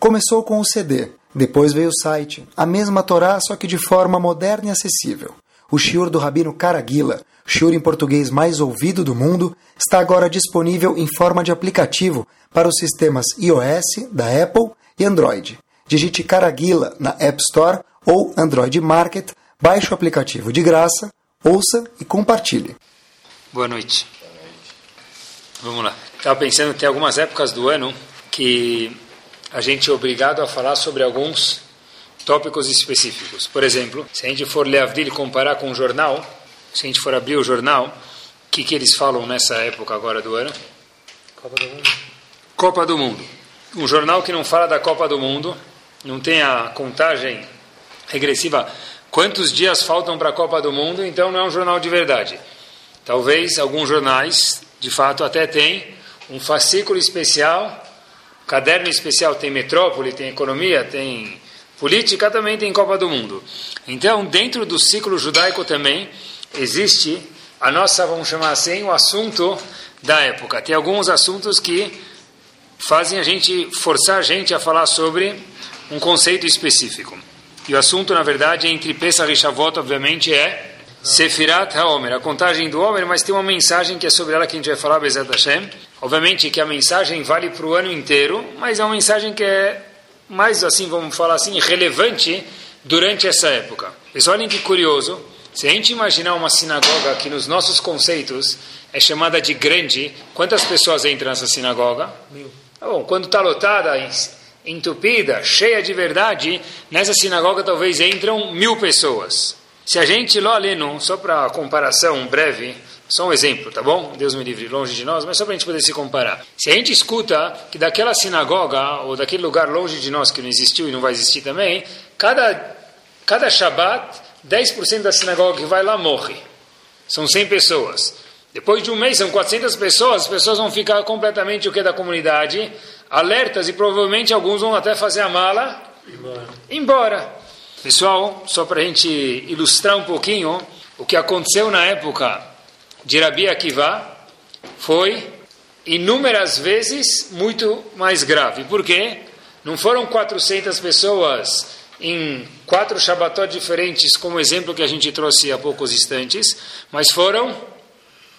Começou com o CD, depois veio o site, a mesma Torá, só que de forma moderna e acessível. O shiur do Rabino Caraguila, shiur em português mais ouvido do mundo, está agora disponível em forma de aplicativo para os sistemas iOS, da Apple e Android. Digite Caraguila na App Store ou Android Market, baixe o aplicativo de graça, ouça e compartilhe. Boa noite. Vamos lá. Estava pensando, tem algumas épocas do ano que a gente é obrigado a falar sobre alguns tópicos específicos. Por exemplo, se a gente for ler Avdil e comparar com o jornal, se a gente for abrir o jornal, o que, que eles falam nessa época agora do ano? Copa do Mundo. Copa do Mundo. Um jornal que não fala da Copa do Mundo, não tem a contagem regressiva, quantos dias faltam para a Copa do Mundo, então não é um jornal de verdade. Talvez alguns jornais, de fato, até tem um fascículo especial, caderno especial, tem metrópole, tem economia, tem política, também tem Copa do Mundo. Então, dentro do ciclo judaico também existe a nossa, vamos chamar assim, o assunto da época. Tem alguns assuntos que fazem a gente, forçar a gente a falar sobre um conceito específico. E o assunto, na verdade, entre Pesach e Shavuot, obviamente, é Sefirat HaOmer, a contagem do Homer, mas tem uma mensagem que é sobre ela que a gente vai falar, Bezat Hashem. Obviamente que a mensagem vale para o ano inteiro, mas é uma mensagem que é mais, assim, vamos falar assim, relevante durante essa época. Pessoal, olhem que curioso, se a gente imaginar uma sinagoga que nos nossos conceitos é chamada de grande, quantas pessoas entram nessa sinagoga? Mil. Tá bom, quando está lotada, entupida, cheia de verdade, nessa sinagoga talvez entram mil pessoas. Se a gente lá lendo, só para comparação breve, só um exemplo, tá bom? Deus me livre, longe de nós, mas só para a gente poder se comparar. Se a gente escuta que daquela sinagoga, ou daquele lugar longe de nós que não existiu e não vai existir também, cada, cada Shabat, 10% da sinagoga que vai lá morre. São 100 pessoas. Depois de um mês, são 400 pessoas, as pessoas vão ficar completamente o que da comunidade, alertas e provavelmente alguns vão até fazer a mala Embora. embora. Pessoal, só para a gente ilustrar um pouquinho, o que aconteceu na época de Rabi Akiva foi inúmeras vezes muito mais grave. Por quê? Não foram 400 pessoas em quatro Shabbatot diferentes, como exemplo que a gente trouxe há poucos instantes, mas foram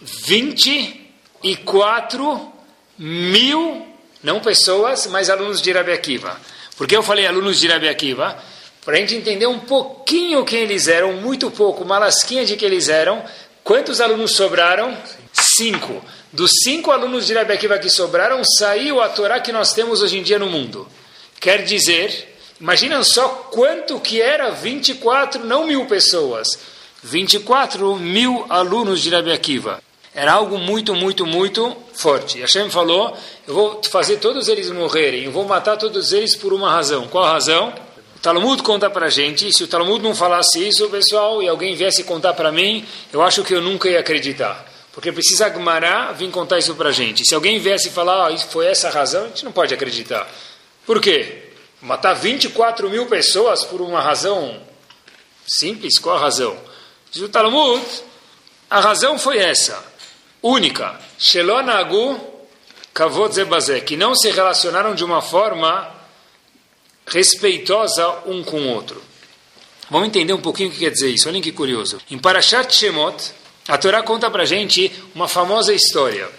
24 mil, não pessoas, mas alunos de Rabi Akiva. Por que eu falei alunos de Rabi Akiva? Para a gente entender um pouquinho quem eles eram, muito pouco, uma lasquinha de que eles eram. Quantos alunos sobraram? Cinco. Dos cinco alunos de Rabi Akiva que sobraram, saiu a Torá que nós temos hoje em dia no mundo. Quer dizer, imaginem só quanto que era 24, não mil pessoas, 24 mil alunos de Rabi Akiva. Era algo muito, muito, muito forte. E Hashem falou, eu vou fazer todos eles morrerem, eu vou matar todos eles por uma razão. Qual a razão? Talmud conta para gente, se o Talmud não falasse isso, pessoal, e alguém viesse contar para mim, eu acho que eu nunca ia acreditar. Porque precisa Agmará vir contar isso para gente. Se alguém viesse falar, ah, foi essa a razão, a gente não pode acreditar. Por quê? Matar 24 mil pessoas por uma razão simples? Qual a razão? Diz o Talmud, a razão foi essa, única. Shelonagu kavod zebazé, que não se relacionaram de uma forma respeitosa um com o outro. Vamos entender um pouquinho o que quer dizer isso. Olhem que curioso. Em Parashat Shemot, a Torá conta para gente uma famosa história.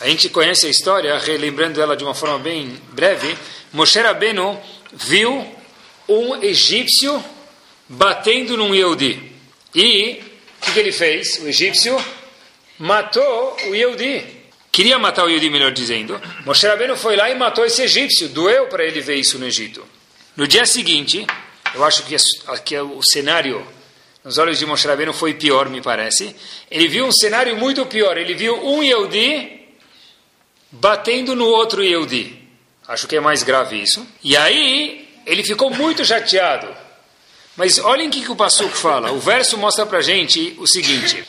A gente conhece a história, relembrando ela de uma forma bem breve. Moshe Rabbeinu viu um egípcio batendo num Yehudi. E o que, que, ele fez? O egípcio matou o Yehudi. Queria matar o Yehudi, melhor dizendo. Moshe Rabbeinu foi lá e matou esse egípcio. Doeu para ele ver isso no Egito. No dia seguinte, eu acho que, que o cenário nos olhos de Moshe Rabbeinu foi pior, me parece. Ele viu um cenário muito pior. Ele viu um Yehudi batendo no outro Yehudi. Acho que é mais grave isso. E aí, ele ficou muito chateado. Mas olhem o que, que o Passuco fala. O verso mostra pra gente o seguinte.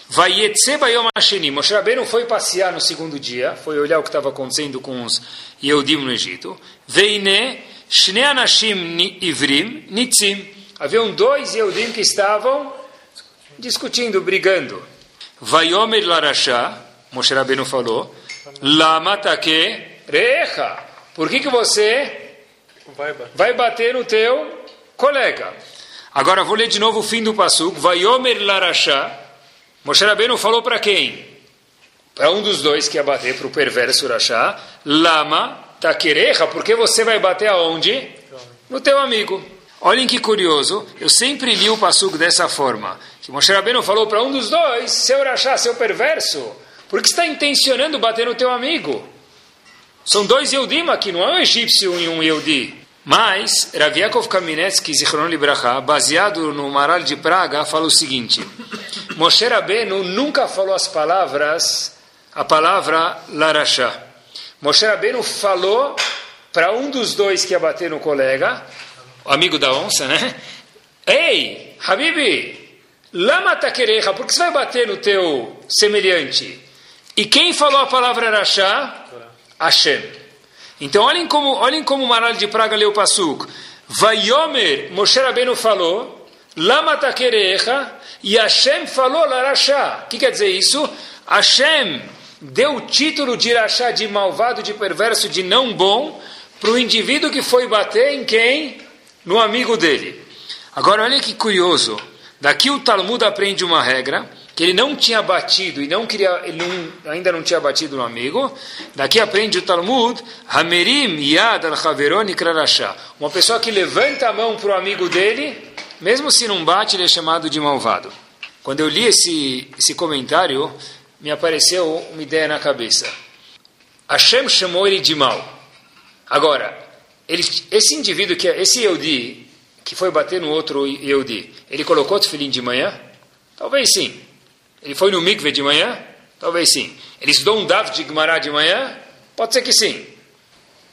Moshe Rabbeinu foi passear no segundo dia. Foi olhar o que estava acontecendo com os Yehudim no Egito. Veine shne anashim ivrim nitzim. Haviam dois Yehudim que estavam discutindo, brigando. Vayomer larashá. Moshe Rabbeinu falou. Lama take recha. Por que, que você vai bater, vai bater no teu colega. Agora vou ler de novo o fim do passuco. Vaiomer larachá. Moshe Rabbeinu falou para quem? Para um dos dois que ia bater, para o perverso Rachá. Lama taquereja, porque você vai bater aonde? No teu amigo. Olhem que curioso, eu sempre li o passuco dessa forma. Que Moshe Rabbeinu falou para um dos dois, seu Rachá, seu perverso, porque está intencionando bater no teu amigo. São dois Yehudim aqui, não é um egípcio e um Yehudi. Mas, Rav Yaakov Zichron Libraha, baseado no Maral de Praga, fala o seguinte, Moshe Rabbeinu nunca falou as palavras, a palavra Larashá. Moshe Rabbeinu falou para um dos dois que ia bater no colega, o amigo da onça, né? Ei, Habibi, lama taquereja, por que você vai bater no teu semelhante? E quem falou a palavra Arashá? Hashem. Então olhem como, olhem como o Maral de Praga leu o Passuk. Vayomer, Moshe Rabbeinu falou, Lama taquereja, e Hashem falou Larashá. O que quer dizer isso? Hashem deu o título de Irachá, de malvado, de perverso, de não bom, para o indivíduo que foi bater em quem? No amigo dele. Agora olha que curioso. Daqui o Talmud aprende uma regra que ele não tinha batido e não queria, ele não, ainda não tinha batido no amigo. Daqui aprende o Talmud, Hamerim Yad al Haveron Krarashá. Uma pessoa que levanta a mão para o amigo dele, mesmo se não bate, ele é chamado de malvado. Quando eu li esse, esse comentário, me apareceu uma ideia na cabeça. Hashem chamou ele de mal. Agora, ele, esse indivíduo, que é, esse Yehudi, que foi bater no outro Yehudi, ele colocou tefilim de manhã? Talvez sim. Ele foi no mikve de manhã? Talvez sim. Ele estudou um Dav de Gemara de manhã? Pode ser que sim.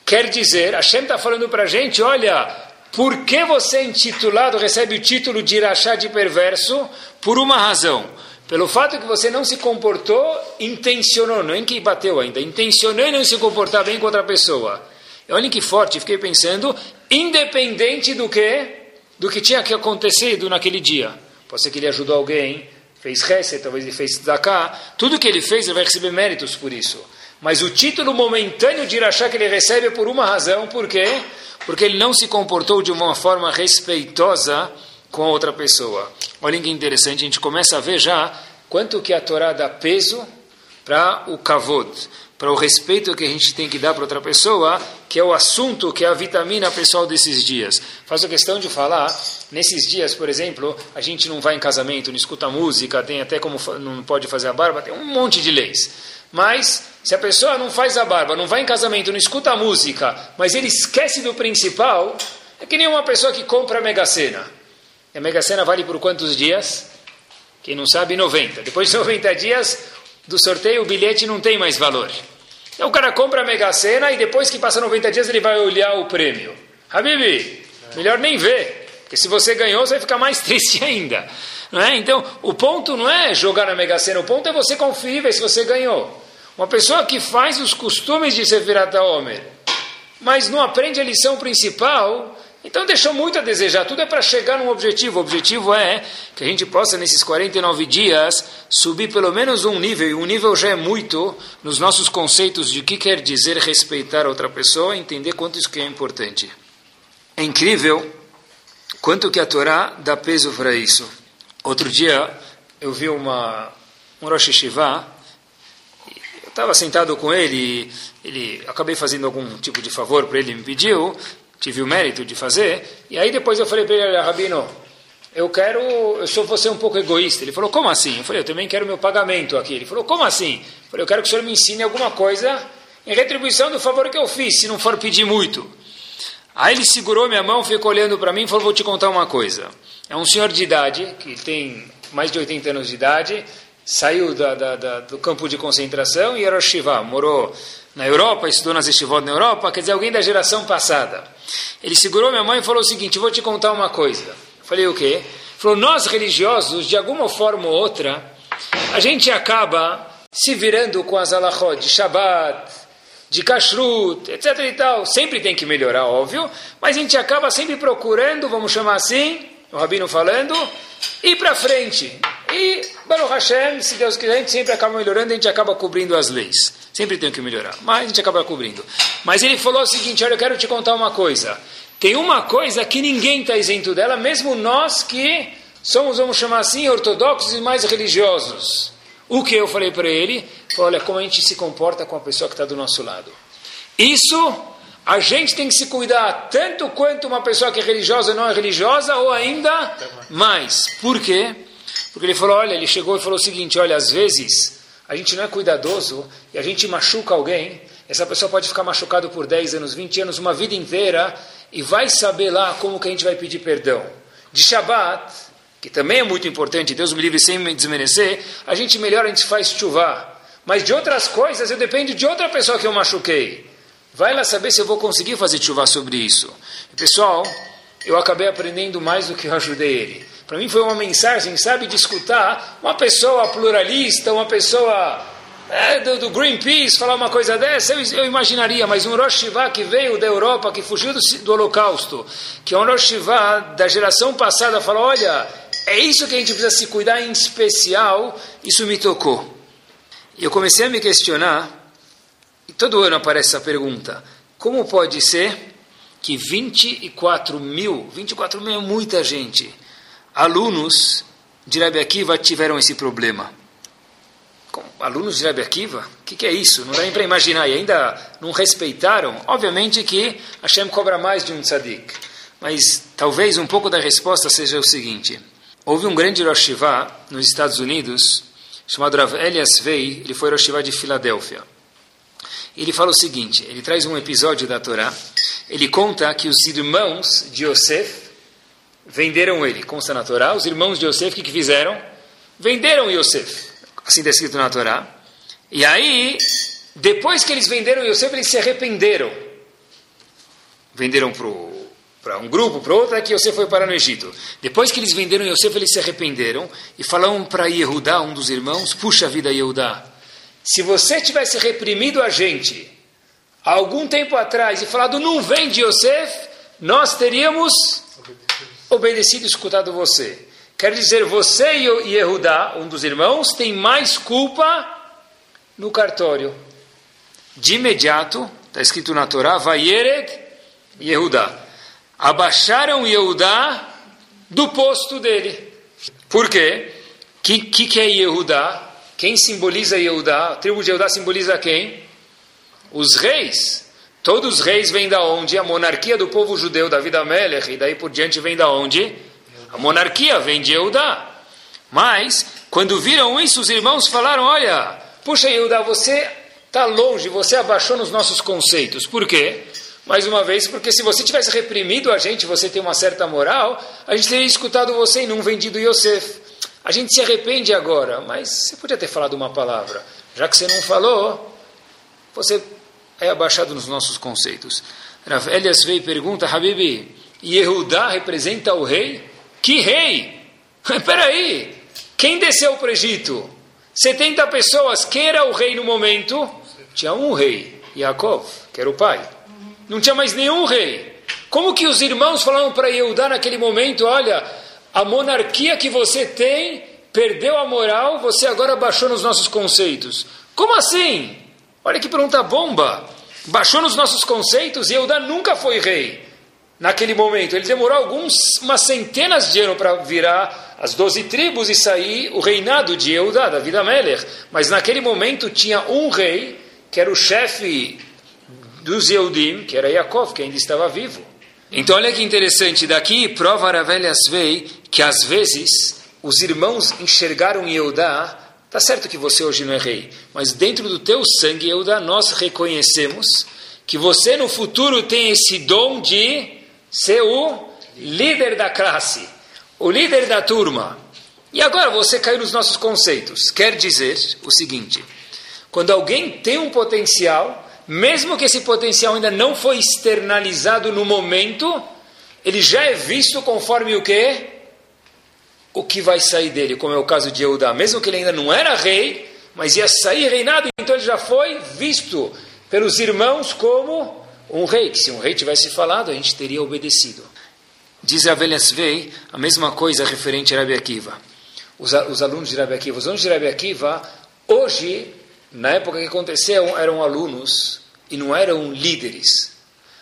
Quer dizer, Hashem está falando para a gente, olha, por que você intitulado, recebe o título de Irachá de perverso? Por uma razão. Pelo fato que você não se comportou, intencionou, não é que bateu ainda, intencionou em não se comportar bem com outra pessoa. Olhem que forte, fiquei pensando, independente do que, do que tinha que acontecido naquele dia. Pode ser que ele ajudou alguém, fez reza, talvez ele fez tzedakah, tudo que ele fez ele vai receber méritos por isso. Mas o título momentâneo de Irachá que ele recebe é por uma razão, por quê? Porque ele não se comportou de uma forma respeitosa com outra pessoa. Olha que interessante, a gente começa a ver já quanto que a Torá dá peso para o kavod, para o respeito que a gente tem que dar para outra pessoa, que é o assunto, que é a vitamina pessoal desses dias. Faço questão de falar, nesses dias, por exemplo, a gente não vai em casamento, não escuta música, tem até como não pode fazer a barba, tem um monte de leis. Mas, se a pessoa não faz a barba, não vai em casamento, não escuta música, mas ele esquece do principal, é que nem uma pessoa que compra a Mega Sena. E a Mega Sena vale por quantos dias? Quem não sabe, 90. Depois de 90 dias do sorteio, o bilhete não tem mais valor. Então o cara compra a Mega Sena e depois que passa 90 dias ele vai olhar o prêmio. Habibi, melhor nem ver. Porque se você ganhou, você vai ficar mais triste ainda. Não é? Então, o ponto não é jogar na Mega Sena, o ponto é você conferir ver se você ganhou. Uma pessoa que faz os costumes de Sefirat Homer, mas não aprende a lição principal, então deixou muito a desejar. Tudo é para chegar num objetivo. O objetivo é que a gente possa, nesses 49 dias, subir pelo menos um nível. E um nível já é muito nos nossos conceitos de o que quer dizer respeitar outra pessoa, entender quanto isso que é importante. É incrível quanto que a Torá dá peso para isso. Outro dia eu vi uma, um Rosh Hashivá, eu estava sentado com ele, ele acabei fazendo algum tipo de favor para ele, me pediu, tive o mérito de fazer. E aí depois eu falei para ele, Rabino, eu quero, eu sou você um pouco egoísta. Ele falou, como assim? Eu falei, eu também quero meu pagamento aqui. Ele falou, como assim? Eu falei, eu quero que o senhor me ensine alguma coisa em retribuição do favor que eu fiz, se não for pedir muito. Aí ele segurou minha mão, ficou olhando para mim e falou, vou te contar uma coisa. É um senhor de idade, que tem mais de 80 anos de idade, saiu da, da, da, do campo de concentração e era Shiva, morou na Europa, estudou nas estivot na Europa, quer dizer, alguém da geração passada. Ele segurou minha mãe e falou o seguinte: vou te contar uma coisa. Eu falei o quê? Ele falou: nós religiosos, de alguma forma ou outra, a gente acaba se virando com as alahot de Shabbat, de kashrut, etc e tal. Sempre tem que melhorar, óbvio, mas a gente acaba sempre procurando, vamos chamar assim, o Rabino falando, ir para frente. E, Baruch Hashem, se Deus quiser, a gente sempre acaba melhorando, a gente acaba cobrindo as leis. Sempre tem que melhorar, mas a gente acaba cobrindo. Mas ele falou o seguinte: olha, eu quero te contar uma coisa. tem uma coisa que ninguém está isento dela, mesmo nós que somos, vamos chamar assim, ortodoxos e mais religiosos. O que eu falei para ele? Falei, olha, como a gente se comporta com a pessoa que está do nosso lado. Isso a gente tem que se cuidar tanto quanto uma pessoa que é religiosa não é religiosa, ou ainda mais. Por quê? Porque ele falou, olha, ele chegou e falou o seguinte, olha, às vezes a gente não é cuidadoso e a gente machuca alguém, essa pessoa pode ficar machucado por 10 anos, 20 anos, uma vida inteira, e vai saber lá como que a gente vai pedir perdão. De Shabbat, que também é muito importante, Deus me livre sem me desmerecer, a gente melhor, a gente faz chuva. Mas de outras coisas, eu dependo de outra pessoa que eu machuquei. Vai lá saber se eu vou conseguir fazer chuva sobre isso. Pessoal, eu acabei aprendendo mais do que eu ajudei ele. Para mim foi uma mensagem, sabe, de escutar uma pessoa pluralista, uma pessoa é, do, do, Greenpeace falar uma coisa dessa, eu, eu, imaginaria, mas um Rosh Hashivá que veio da Europa, que fugiu do, do Holocausto, que é um Rosh Hashivá da geração passada, falou, olha, é isso que a gente precisa se cuidar em especial, isso me tocou. E eu comecei a me questionar, e todo ano aparece essa pergunta, como pode ser que 24 mil, 24 mil é muita gente, alunos de Rabi Akiva tiveram esse problema? Como, alunos de Rabi Akiva? O que, que, é isso? Não dá nem para imaginar. E ainda não respeitaram? Obviamente que Hashem cobra mais de um tzadik. Mas talvez um pouco da resposta seja o seguinte. Houve um grande Rosh Hashivá nos Estados Unidos, chamado Rav Elias Vei, ele foi Rosh Hashivá de Filadélfia. Ele fala o seguinte, ele traz um episódio da Torá, ele conta que os irmãos de Yosef venderam ele, consta na Torá, os irmãos de Yosef, o que, que fizeram? Venderam Yosef, assim está escrito na Torá. E aí, depois que eles venderam Yosef, eles se arrependeram. Venderam para um grupo, para outro, é que Yosef foi parar no Egito. Depois que eles venderam Yosef, eles se arrependeram e falaram para Yehudá, um dos irmãos, puxa vida Yehudá, se você tivesse reprimido a gente há algum tempo atrás e falado não vende Yosef, nós teríamos obedecido e escutado você. Quer dizer, você e Yehudá, um dos irmãos, tem mais culpa no cartório. De imediato, está escrito na Torá, Vayered Yehudá abaixaram Yehudá do posto dele. Por quê? O que, que, que é Yehudá? Quem simboliza Yehudá? A tribo de Yehudá simboliza quem? Os reis. Todos os reis vêm da onde? A monarquia do povo judeu, Davi Amelech, e daí por diante vem da onde? A monarquia vem de Yehudá. Mas, quando viram isso, os irmãos falaram, olha, puxa Yehudá, você está longe, você abaixou nos nossos conceitos. Por quê? mais uma vez, porque se você tivesse reprimido a gente, você tem uma certa moral, a gente teria escutado você e não vendido Yosef. A gente se arrepende agora, mas você podia ter falado uma palavra. Já que você não falou, você é abaixado nos nossos conceitos. Rav Elias veio e pergunta, Habibi, Yehudá representa o rei? Que rei? Espera aí, quem desceu para o Egito? 70 pessoas, quem era o rei no momento? Tinha um rei, Yaakov, que era o pai não tinha mais nenhum rei. Como que os irmãos falaram para Yehudá naquele momento: olha, a monarquia que você tem perdeu a moral, você agora baixou nos nossos conceitos. Como assim? Olha que pergunta bomba. Baixou nos nossos conceitos e Yehudá nunca foi rei. Naquele momento, ele demorou algumas centenas de anos para virar as doze tribos e sair o reinado de Eudá, da vida Meller. Mas naquele momento tinha um rei, que era o chefe dos Yehudim, que era Yaakov, que ainda estava vivo. Então olha que interessante, daqui prova Aravelhas Svei que às vezes os irmãos enxergaram Yehudá, tá certo que você hoje não é rei, mas dentro do teu sangue, Yehudá, nós reconhecemos que você no futuro tem esse dom de ser o líder da classe, o líder da turma. E agora você caiu nos nossos conceitos. Quer dizer o seguinte: quando alguém tem um potencial, mesmo que esse potencial ainda não foi externalizado no momento, ele já é visto conforme o que? O que vai sair dele, como é o caso de Eudá. Mesmo que ele ainda não era rei, mas ia sair reinado, então ele já foi visto pelos irmãos como um rei. Que se um rei tivesse falado, a gente teria obedecido. Diz a Svei a mesma coisa referente a Rabi Akiva. Os, os alunos de Rabi Akiva. Os alunos de Rabi Akiva, hoje, na época que aconteceu, eram alunos e não eram líderes.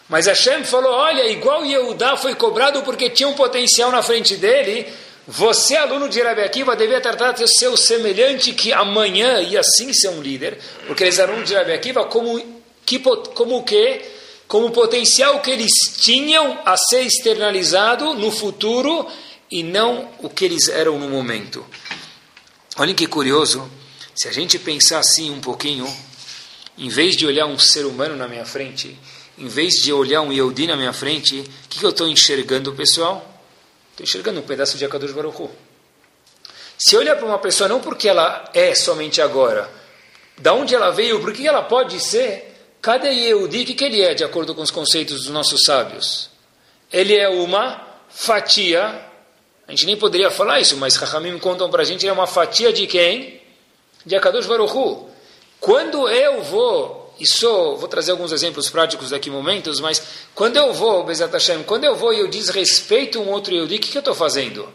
Mas Hashem falou, olha, igual Yehudá foi cobrado porque tinha um potencial na frente dele, você, aluno de Rabi Akiva, devia tratar de seu semelhante que amanhã ia sim ser um líder, porque eles eram de Rabi Akiva como, que, como o quê? Como o potencial que eles tinham a ser externalizado no futuro e não o que eles eram no momento. Olhem que curioso, se a gente pensar assim um pouquinho, em vez de olhar um ser humano na minha frente, em vez de olhar um Yehudi na minha frente, o que, que eu estou enxergando, pessoal? Estou enxergando um pedaço de Akadosh Baruch. Se olhar para uma pessoa não porque ela é somente agora, da onde ela veio, por que ela pode ser, cada Yehudi, o que, que ele é, de acordo com os conceitos dos nossos sábios? Ele é uma fatia, a gente nem poderia falar isso, mas Rahamim contam para a gente, ele é uma fatia de quem? De Akadosh Baruch. Quando eu vou e sou, vou trazer alguns exemplos práticos daqui momentos, mas quando eu vou, Bezat Hashem, quando eu vou e eu desrespeito um outro Yehudi, o que, que eu estou fazendo?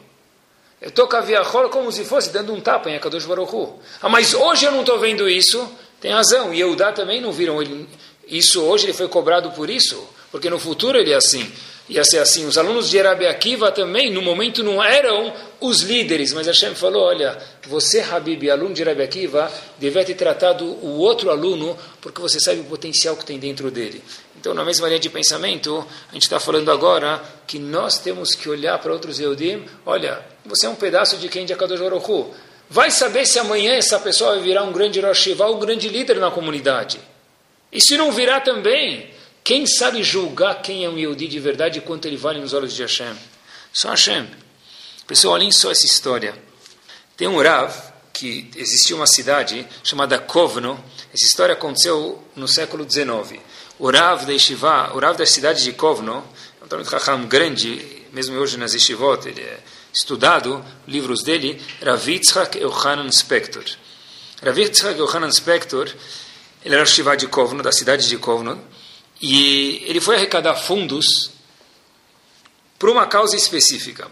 Eu estou com a viahol como se fosse dando um tapa em Akadosh Baruch Hu. Ah, mas hoje eu não estou vendo isso. Tem razão. E Yehudá também não viram ele, isso hoje, ele foi cobrado por isso. Porque no futuro ele é assim ia ser assim. Os alunos de Rabi Akiva também, no momento, não eram os líderes, mas Hashem falou: olha, você, Habib, aluno de Rabi Akiva, deve ter tratado o outro aluno porque você sabe o potencial que tem dentro dele. Então, na mesma linha de pensamento, a gente está falando agora que nós temos que olhar para outros Eudim. Olha, você é um pedaço de quem de Akadosh Vai saber se amanhã essa pessoa vai virar um grande Rosh um grande líder na comunidade. E se não virar também, quem sabe julgar quem é um Yehudi de verdade e quanto ele vale nos olhos de Hashem? Só Hashem. Pessoal, olhem só essa história. Tem um Rav, que existia uma cidade chamada Kovno. Essa história aconteceu no século XIX. O Rav da Yeshiva, o Rav da cidade de Kovno, é um Talmud grande, mesmo hoje nas Yeshivot, ele é estudado, livros dele, Rav Yitzhak Yohanan Spector. Rav Yitzhak Yohanan Spector, ele era Shiva de Kovno, da cidade de Kovno, e ele foi arrecadar fundos por uma causa específica.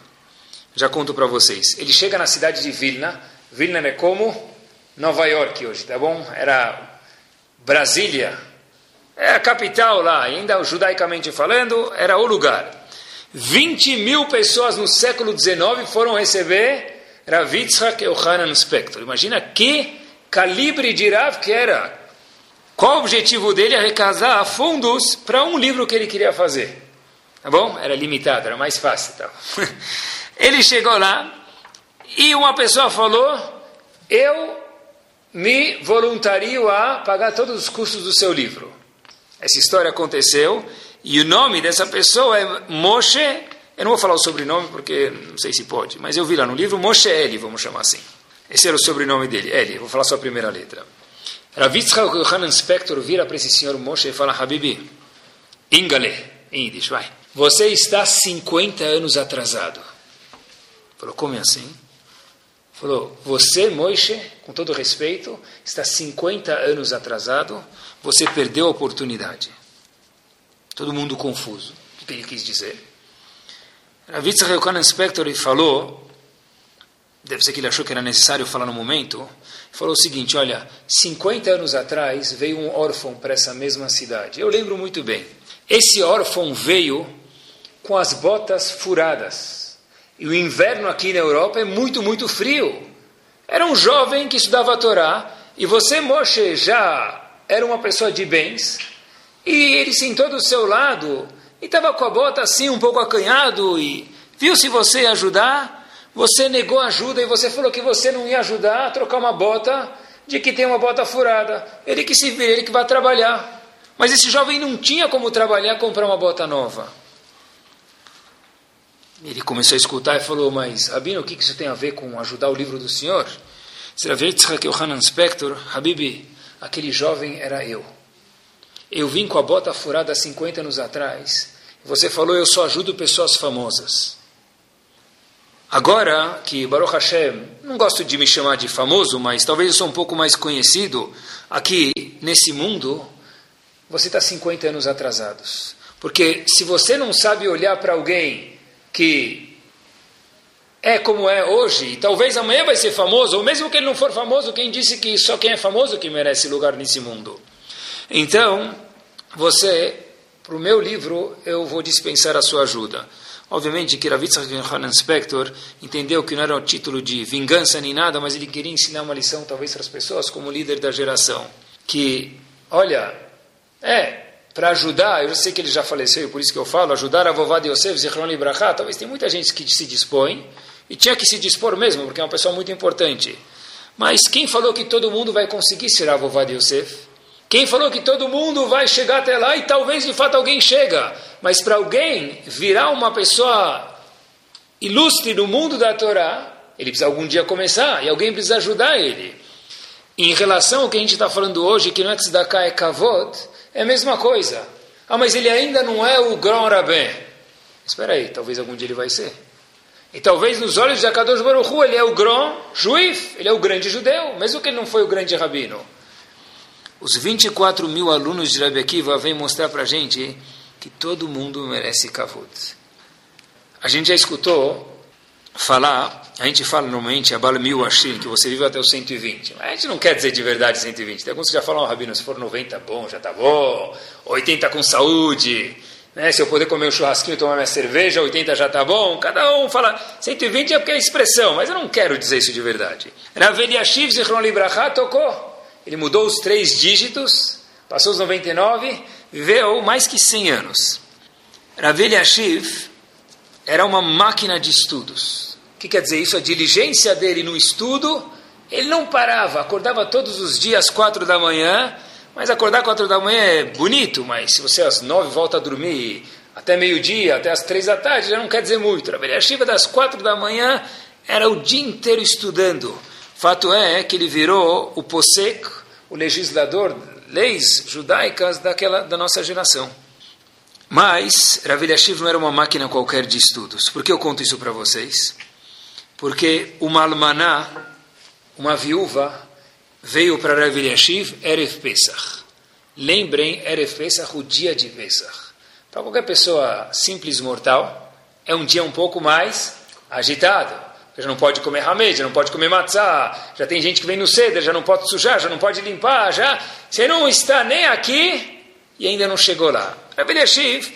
Já conto para vocês. Ele chega na cidade de Vilna. Vilna é como Nova York hoje, tá bom? Era Brasília. É a capital lá, ainda judaicamente falando, era o lugar. 20 mil pessoas no século XIX foram receber Rav Yitzhak Yohanan Spector. Imagina que calibre de Rav que era qual o objetivo dele? Arrecadar fundos para um livro que ele queria fazer. Tá bom? Era limitado, era mais fácil. Tá? Ele chegou lá e uma pessoa falou: Eu me voluntario a pagar todos os custos do seu livro. Essa história aconteceu e o nome dessa pessoa é Moshe. Eu não vou falar o sobrenome porque não sei se pode, mas eu vi lá no livro Moshe Eli, vamos chamar assim. Esse era o sobrenome dele, Eli. Vou falar só a primeira letra. Ravitzchak Yohanan Spector vira para esse senhor Moshe e fala, Habibi, Ingale, em Yiddish, vai. Você está 50 anos atrasado. Falou, como é assim? Falou, você, Moshe, com todo respeito, está 50 anos atrasado, você perdeu a oportunidade. Todo mundo confuso. O que ele quis dizer? Ravitzchak Yohanan Spector falou, deve ser que ele achou que era necessário falar no momento, falou o seguinte: olha, 50 anos atrás veio um órfão para essa mesma cidade. Eu lembro muito bem. Esse órfão veio com as botas furadas. E o inverno aqui na Europa é muito, muito frio. Era um jovem que estudava a Torá, e você, Moshe, já era uma pessoa de bens, e ele sentou do seu lado e estava com a bota assim, um pouco acanhado, e viu se você ia ajudar. Você negou ajuda e você falou que você não ia ajudar a trocar uma bota de que tem uma bota furada. Ele que se vira, ele que vai trabalhar. Mas esse jovem não tinha como trabalhar comprar uma bota nova. Ele começou a escutar e falou: Mas, Rabino, o que isso tem a ver com ajudar o livro do Senhor? Hanan Spector, Habibi, aquele jovem era eu. Eu vim com a bota furada há 50 anos atrás. Você falou: Eu só ajudo pessoas famosas. Agora que Baruch Hashem, não gosto de me chamar de famoso, mas talvez eu sou um pouco mais conhecido aqui nesse mundo, você está 50 anos atrasados. Porque se você não sabe olhar para alguém que é como é hoje, e talvez amanhã vai ser famoso, ou mesmo que ele não for famoso, quem disse que só quem é famoso que merece lugar nesse mundo? Então, você para o meu livro eu vou dispensar a sua ajuda. Obviamente que Ravitzach Hanan Spector entendeu que não era um título de vingança nem nada, mas ele queria ensinar uma lição talvez para as pessoas como líder da geração. Que, olha, é, para ajudar, eu sei que ele já faleceu, por isso que eu falo, ajudar a vovó de Yosef, Zichron Libraha, talvez tem muita gente que se dispõe, e tinha que se dispor mesmo, porque é uma pessoa muito importante. Mas quem falou que todo mundo vai conseguir ser a vovó de Yosef? Quem falou que todo mundo vai chegar até lá e talvez de fato alguém chega? Mas para alguém virar uma pessoa ilustre no mundo da Torá, ele precisa algum dia começar e alguém precisa ajudar ele. Em relação ao que a gente está falando hoje, que não é tzedakah, é kavod, é a mesma coisa. Ah, mas ele ainda não é o Grão Rabé. Espera aí, talvez algum dia ele vai ser. E talvez nos olhos de Akadosh Baruch ele é o Grão Juif, ele é o grande judeu, mesmo que ele não foi o grande rabino. Os 24 mil alunos de Rabbi Akiva vêm mostrar para a gente que todo mundo merece kavod. A gente já escutou falar, a gente fala normalmente a Bala Mil Ashir, que você vive até os 120. Mas a gente não quer dizer de verdade 120. Tem alguns que já falam, oh, Rabino, se for 90 bom, já está bom. 80 com saúde. Né? Se eu poder comer um churrasquinho e tomar minha cerveja, 80 já está bom. Cada um fala, 120 é porque é expressão, mas eu não quero dizer isso de verdade. Raveli Ashiv Zichron Libraha tocou. Ele mudou os três dígitos, passou os 99, viveu mais que 100 anos. Rav Eliashiv era uma máquina de estudos. O que quer dizer isso? A diligência dele no estudo, ele não parava, acordava todos os dias quatro da manhã, mas acordar quatro da manhã é bonito, mas se você às nove volta a dormir até meio-dia, até às três da tarde, já não quer dizer muito. Rav Eliashiv das quatro da manhã era o dia inteiro estudando. Fato é que ele virou o posek, o legislador, leis judaicas daquela, da nossa geração. Mas Rav Eliashiv não era uma máquina qualquer de estudos. Por que eu conto isso para vocês? Porque uma almaná, uma viúva, veio para Rav Eliashiv Erev Pesach. Lembrem Erev Pesach, o dia de Pesach. Para qualquer pessoa simples mortal, é um dia um pouco mais agitado já não pode comer hamed, já não pode comer matzah, já tem gente que vem no ceder, já não pode sujar, já não pode limpar, já você não está nem aqui e ainda não chegou lá. Rabbi Yashiv,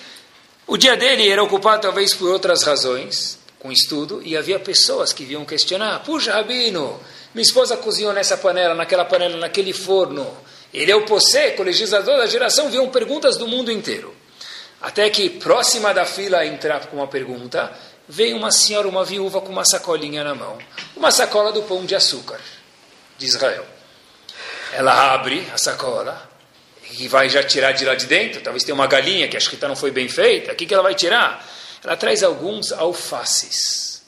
o dia dele era ocupado talvez por outras razões, com estudo, e havia pessoas que vinham questionar, puxa Rabino, minha esposa cozinhou nessa panela, naquela panela, naquele forno, ele é o posseco, legislador da geração, vinham perguntas do mundo inteiro. Até que, próxima da fila entrar com uma pergunta, Veio uma senhora, uma viúva, com uma sacolinha na mão. Uma sacola do pão de açúcar de Israel. Ela abre a sacola e vai já tirar de lá de dentro. Talvez tenha uma galinha que acho que não foi bem feita. O que, que ela vai tirar? Ela traz alguns alfaces.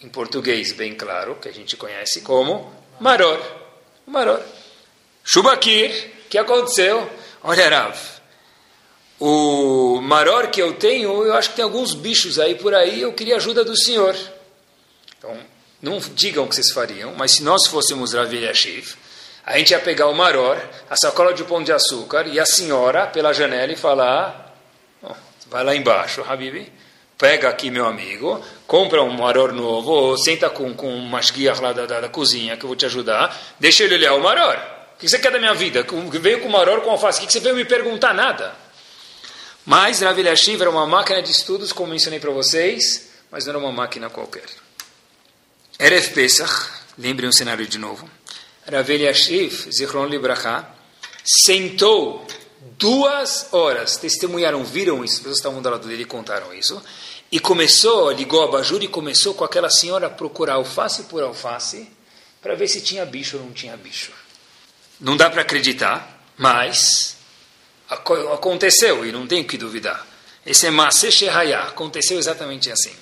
Em português, bem claro, que a gente conhece como maror. Maror. Shubakir, que aconteceu? Olha, Rav, o maior que eu tenho, eu acho que tem alguns bichos aí por aí, eu queria ajuda do senhor. Então, não digam o que vocês fariam, mas se nós fôssemos Rav Yashiv, a gente ia pegar o maror, a sacola de pão de açúcar, e a senhora, pela janela, e falar, oh, vai lá embaixo, Habibi, pega aqui meu amigo, compra um maror novo, ou senta com, com um masguiar lá da, da, da, cozinha, que eu vou te ajudar, deixa ele olhar o maror. O que você quer da minha vida? Veio com o maror com alface, o que você veio me perguntar? Nada. Mas Rav Eliashiv era uma máquina de estudos, como mencionei para vocês, mas não era uma máquina qualquer. Erev Pesach, lembrem o cenário de novo. Rav Eliashiv, Zichron Libraha, sentou duas horas, testemunharam, viram isso, as pessoas estavam do lado dele e contaram isso, e começou, ligou a bajur e começou com aquela senhora a procurar alface por alface, para ver se tinha bicho ou não tinha bicho. Não dá para acreditar, mas aconteceu e não tenho que duvidar. Esse é Shehaya, aconteceu exatamente assim.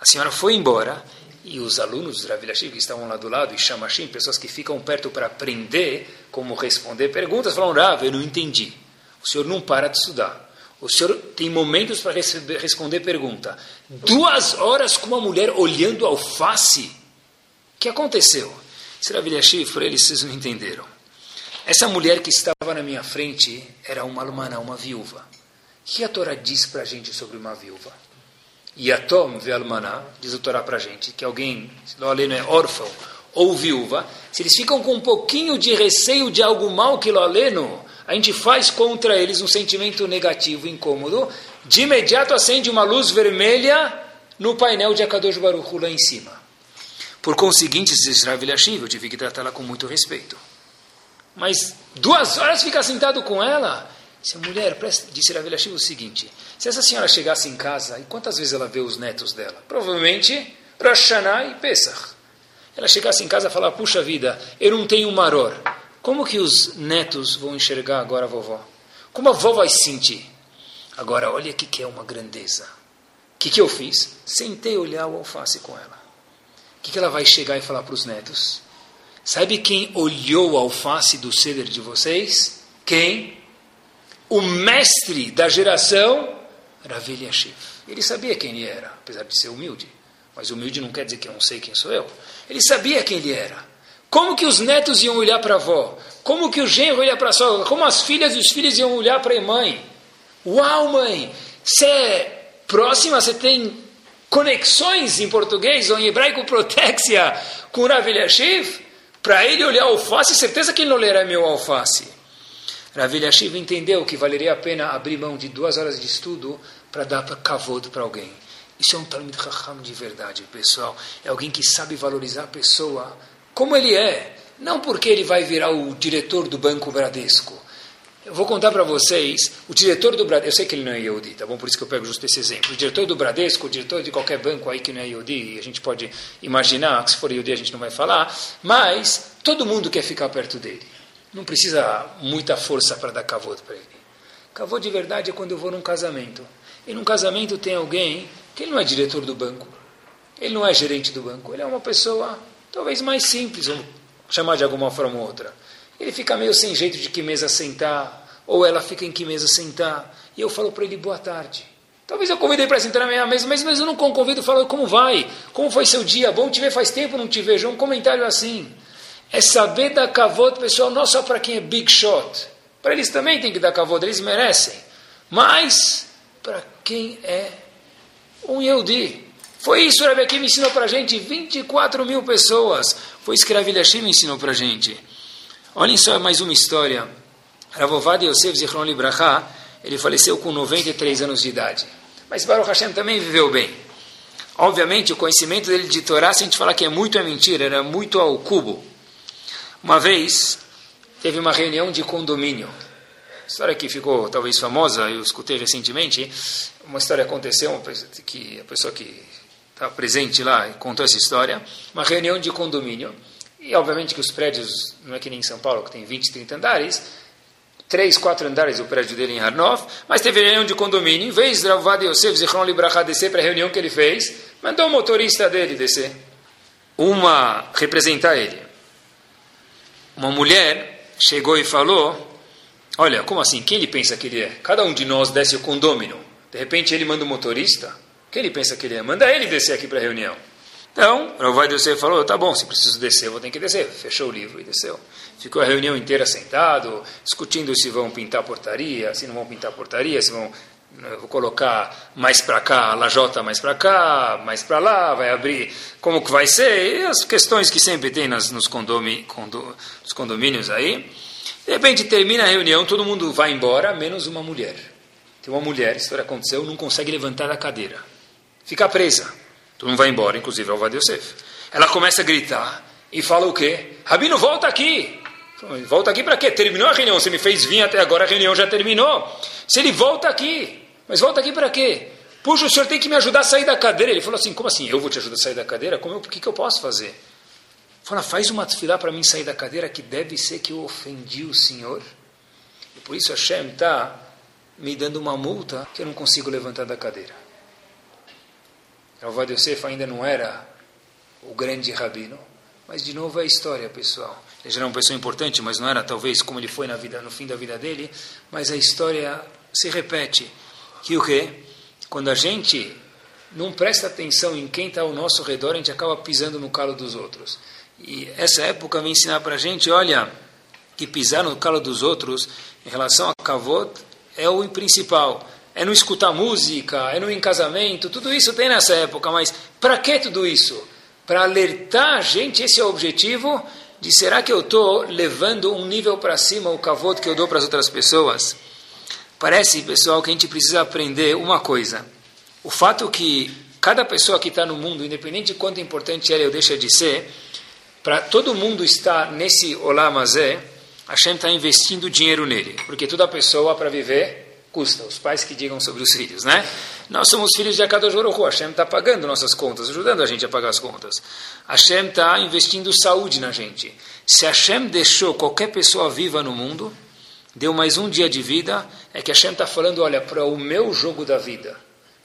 A senhora foi embora e os alunos do Rav que estavam lá do lado, e Shamashim, pessoas que ficam perto para aprender como responder perguntas, falaram, Rav, eu não entendi. O senhor não para de estudar. O senhor tem momentos para responder pergunta. Duas horas com uma mulher olhando ao face. O que aconteceu? Se Rav para eles, vocês não entenderam. Essa mulher que estava na minha frente era uma almaná, uma viúva. O que a Torá diz para a gente sobre uma viúva? Yatom almaná, diz a Torá para a gente, que alguém, se não é órfão ou viúva, se eles ficam com um pouquinho de receio de algo mal que lo aleno, a gente faz contra eles um sentimento negativo, incômodo, de imediato acende uma luz vermelha no painel de Akadosh Baruch lá em cima. Por conseguinte, Eliashiv, eu tive que tratá-la com muito respeito. Mas duas horas ficar sentado com ela? Se a mulher, disse Rav Eliashiv o seguinte, se essa senhora chegasse em casa, e quantas vezes ela vê os netos dela? Provavelmente, Rosh e Pesach. Ela chegasse em casa e falar, puxa vida, eu não tenho maror. Como que os netos vão enxergar agora a vovó? Como a vovó vai se sentir? Agora, olha o que é uma grandeza. O que, que eu fiz? Sentei olhar o alface com ela. O que, que ela vai chegar e falar para os netos? Sabe quem olhou o alface do ceder de vocês? Quem? O mestre da geração, Rav Eliashiv. Ele sabia quem ele era, apesar de ser humilde. Mas humilde não quer dizer que eu não sei quem sou eu. Ele sabia quem ele era. Como que os netos iam olhar para a avó? Como que o genro ia para a sogra? Como as filhas e os filhos iam olhar para a mãe? Uau, mãe! Você é próxima, você tem conexões em português ou em hebraico protexia com Rav Eliashiv? Para ele olhar alface, certeza que ele não lerá meu alface. Rav Eliashiv entendeu que valeria a pena abrir mão de duas horas de estudo para dar kavod para alguém. Isso é um Talmud Raham de verdade, pessoal. É alguém que sabe valorizar a pessoa como ele é. Não porque ele vai virar o diretor do Banco Bradesco. Eu vou contar para vocês, o diretor do Bradesco, eu sei que ele não é Yehudi, tá bom? Por isso que eu pego justo esse exemplo. O diretor do Bradesco, o diretor de qualquer banco aí que não é Yehudi, a gente pode imaginar que se for Yehudi a gente não vai falar, mas todo mundo quer ficar perto dele. Não precisa muita força para dar cavô para ele. Cavô de verdade é quando eu vou num casamento. E num casamento tem alguém que ele não é diretor do banco, ele não é gerente do banco, ele é uma pessoa talvez mais simples, vamos chamar de alguma forma ou outra. Ele fica meio sem jeito de que mesa sentar, ou ela fica em que mesa sentar, e eu falo para ele boa tarde. Talvez eu convidei para sentar na minha mesa, mas, mas eu não convido, falo como vai, como foi seu dia, bom te ver, faz tempo não te vejo, um comentário assim. É saber dar cavalo, pessoal, não só para quem é big shot, para eles também tem que dar cavalo, eles merecem, mas para quem é um Yehudi. Foi isso que Rabi Akiva ensinou para a gente, 24 mil pessoas. Foi isso que Rav Eliashim ensinou para a gente. Olhem só mais uma história. Ravovad Yosef Zichron Libraha, ele faleceu com 93 anos de idade. Mas Baruch Hashem também viveu bem. Obviamente, o conhecimento dele de Torá, se a gente falar que é muito é mentira, era muito ao cubo. Uma vez, teve uma reunião de condomínio. História que ficou talvez famosa, eu escutei recentemente. Uma história aconteceu, que a pessoa que estava presente lá contou essa história. Uma reunião de condomínio. E obviamente que os prédios, não é que nem em São Paulo, que tem 20, 30 andares, três, quatro andares o prédio dele em Harnov, mas teve reunião de condomínio. Em vez de Ravad Yosef Zichron Libraha descer para a reunião que ele fez, mandou o motorista dele descer. Uma, representar ele. Uma mulher chegou e falou, olha, como assim? Quem ele pensa que ele é? Cada um de nós desce o condômino. De repente ele manda o motorista. Quem ele pensa que ele é? Manda ele descer aqui para a reunião. Então, o vai descer falou, tá bom, se preciso descer, vou ter que descer. Fechou o livro e desceu. Ficou a reunião inteira sentado, discutindo se vão pintar portaria, se não vão pintar portaria, se vão vou colocar mais para cá, lajota mais para cá, mais para lá, vai abrir, como que vai ser, e as questões que sempre tem nas, nos, condomi, condo, nos condomínios aí. De repente termina a reunião, todo mundo vai embora, menos uma mulher. Tem uma mulher, isso aconteceu, não consegue levantar da cadeira. Fica presa. Tu não vai embora, inclusive é o Yosef. Ela começa a gritar e fala o quê? Rabino, volta aqui! Volta aqui para quê? Terminou a reunião. Você me fez vir até agora, a reunião já terminou. Se ele volta aqui, mas volta aqui para quê? Puxa, o senhor tem que me ajudar a sair da cadeira. Ele falou assim: como assim? Eu vou te ajudar a sair da cadeira? Como o que, que eu posso fazer? Fala, faz uma tefilá para mim sair da cadeira, que deve ser que eu ofendi o senhor. E por isso Hashem está me dando uma multa que eu não consigo levantar da cadeira. Ravad Yosef ainda não era o grande rabino, mas de novo é a história, pessoal. Ele já era uma pessoa importante, mas não era talvez como ele foi na vida, no fim da vida dele, mas a história se repete. Que o quê? Quando a gente não presta atenção em quem está ao nosso redor, a gente acaba pisando no calo dos outros. E essa época vem ensinar para a gente, olha, que pisar no calo dos outros em relação a kavod é o principal é não escutar música, é não ir em casamento, tudo isso tem nessa época, mas para que tudo isso? Para alertar a gente, esse é o objetivo, de será que eu estou levando um nível para cima o cavoto que eu dou para as outras pessoas? Parece, pessoal, que a gente precisa aprender uma coisa. O fato que cada pessoa que está no mundo, independente de quanto importante ela ou deixa de ser, para todo mundo estar nesse olamazé, Hashem está investindo dinheiro nele. Porque toda pessoa, para viver, custa. Os pais que digam sobre os filhos, né? Nós somos filhos de Akadosh Baruch Hashem está pagando nossas contas, ajudando a gente a pagar as contas. Hashem está investindo saúde na gente. Se Hashem deixou qualquer pessoa viva no mundo, deu mais um dia de vida, é que Hashem está falando, olha, para o meu jogo da vida,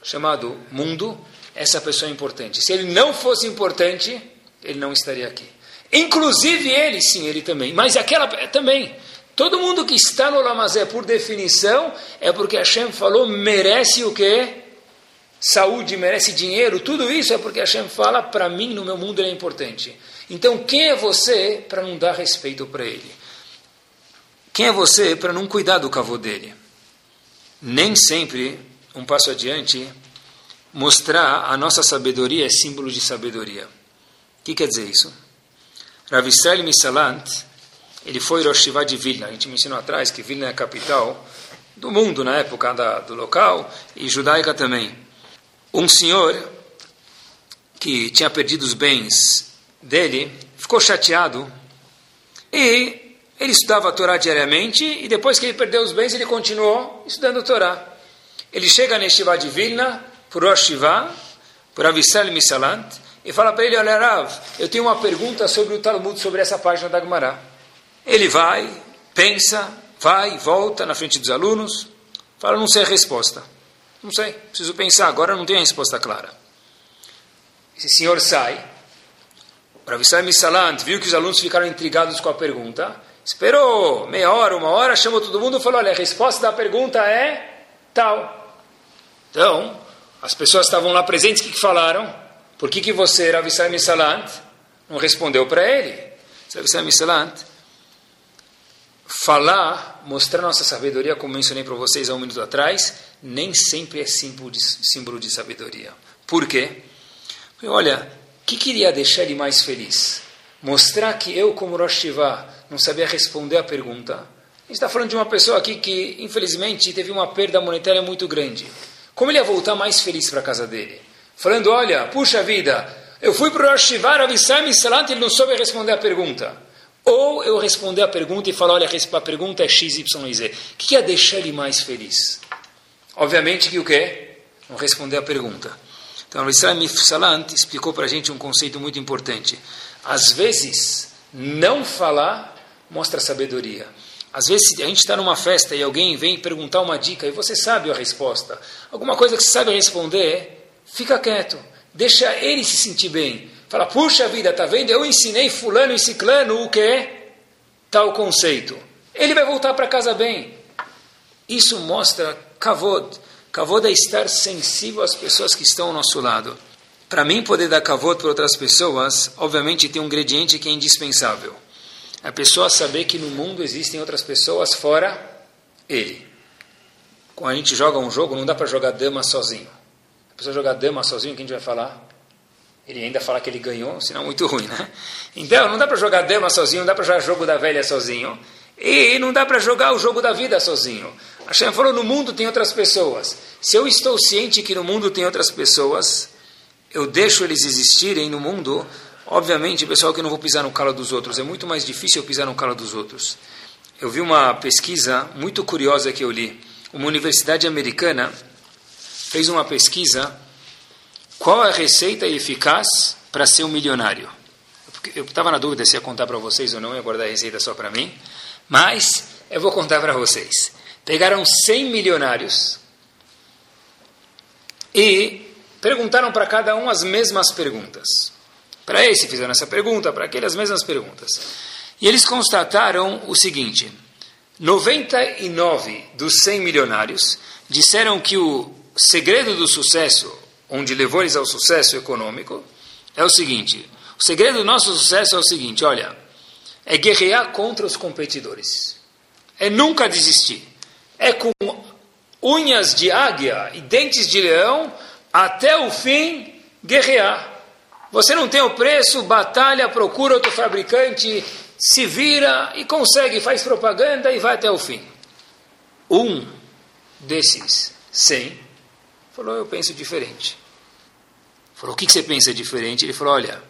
chamado mundo, essa pessoa é importante. Se ele não fosse importante, ele não estaria aqui. Inclusive ele, sim, ele também. Mas aquela também. Todo mundo que está no Lamazé, por definição, é porque Hashem falou, merece o quê? Saúde, merece dinheiro, tudo isso é porque Hashem fala, para mim, no meu mundo, ele é importante. Então, quem é você para não dar respeito para ele? Quem é você para não cuidar do cavô dele? Nem sempre, um passo adiante, mostrar a nossa sabedoria é símbolo de sabedoria. O que quer dizer isso? Rav Misalant, ele foi Rosh Hashivá de Vilna. A gente mencionou atrás que Vilna é a capital do mundo na época da, do local e judaica também. Um senhor que tinha perdido os bens dele ficou chateado e ele estudava a Torá diariamente e depois que ele perdeu os bens, ele continuou estudando a Torá. Ele chega na Shiva de Vilna, por Rosh por Avissal Misalant, e fala para ele, olha Rav, eu tenho uma pergunta sobre o Talmud, sobre essa página da Gemara. Ele vai, pensa, vai, volta na frente dos alunos, fala, não sei a resposta. Não sei, preciso pensar, agora não tenho a resposta clara. Esse senhor sai, o Avissal Misalant viu que os alunos ficaram intrigados com a pergunta, Esperou meia hora, uma hora, chamou todo mundo e falou: olha, a resposta da pergunta é tal. Então, as pessoas estavam lá presentes, o que, que falaram? Por que, que você, Ravissai Misalant, não respondeu para ele? Ravissai Misalant, falar, mostrar nossa sabedoria, como mencionei para vocês há um minuto atrás, nem sempre é símbolo de, símbolo de sabedoria. Por quê? Porque, olha, o que queria deixar ele mais feliz? Mostrar que eu, como Rosh Hashivah, não sabia responder a pergunta. A gente está falando de uma pessoa aqui que, infelizmente, teve uma perda monetária muito grande. Como ele ia voltar mais feliz para a casa dele? Falando, olha, puxa vida, eu fui para o Rosh Shivar, Avissam Salant, ele não soube responder a pergunta. Ou eu responder a pergunta e falar, olha, a pergunta é XYZ. O que ia deixar ele mais feliz? Obviamente que o quê? Não responder a pergunta. Então, o Islam Salant explicou para a gente um conceito muito importante. Às vezes, não falar mostra sabedoria. Às vezes a gente está numa festa e alguém vem perguntar uma dica e você sabe a resposta. Alguma coisa que você sabe responder, fica quieto. Deixa ele se sentir bem. Fala, puxa vida, tá vendo? Eu ensinei fulano e ciclano o que? Tal conceito. Ele vai voltar para casa bem. Isso mostra kavod. Kavod é estar sensível às pessoas que estão ao nosso lado. Para mim poder dar kavod para outras pessoas, obviamente tem um ingrediente que é indispensável a pessoa saber que no mundo existem outras pessoas fora ele. Quando a gente joga um jogo, não dá para jogar dama sozinho. A pessoa jogar dama sozinho, quem a gente vai falar? Ele ainda fala que ele ganhou, senão muito ruim, né? Então, não dá para jogar dama sozinho, não dá para jogar jogo da velha sozinho. E não dá para jogar o jogo da vida sozinho. A Shem falou, no mundo tem outras pessoas. Se eu estou ciente que no mundo tem outras pessoas, eu deixo eles existirem no mundo Obviamente, pessoal, que eu não vou pisar no calo dos outros. É muito mais difícil eu pisar no calo dos outros. Eu vi uma pesquisa muito curiosa que eu li. Uma universidade americana fez uma pesquisa qual é a receita eficaz para ser um milionário. Eu estava na dúvida se ia contar para vocês ou não, ia guardar a receita só para mim. Mas eu vou contar para vocês. Pegaram 100 milionários e perguntaram para cada um as mesmas perguntas. Para esse fizeram essa pergunta, para aquele as mesmas perguntas. E eles constataram o seguinte: 99 dos 100 milionários disseram que o segredo do sucesso, onde levou eles ao sucesso econômico, é o seguinte: o segredo do nosso sucesso é o seguinte, olha, é guerrear contra os competidores, é nunca desistir, é com unhas de águia e dentes de leão até o fim guerrear. Você não tem o preço, batalha, procura outro fabricante, se vira e consegue, faz propaganda e vai até o fim. Um desses 100 falou: Eu penso diferente. Falou: O que você pensa diferente? Ele falou: Olha,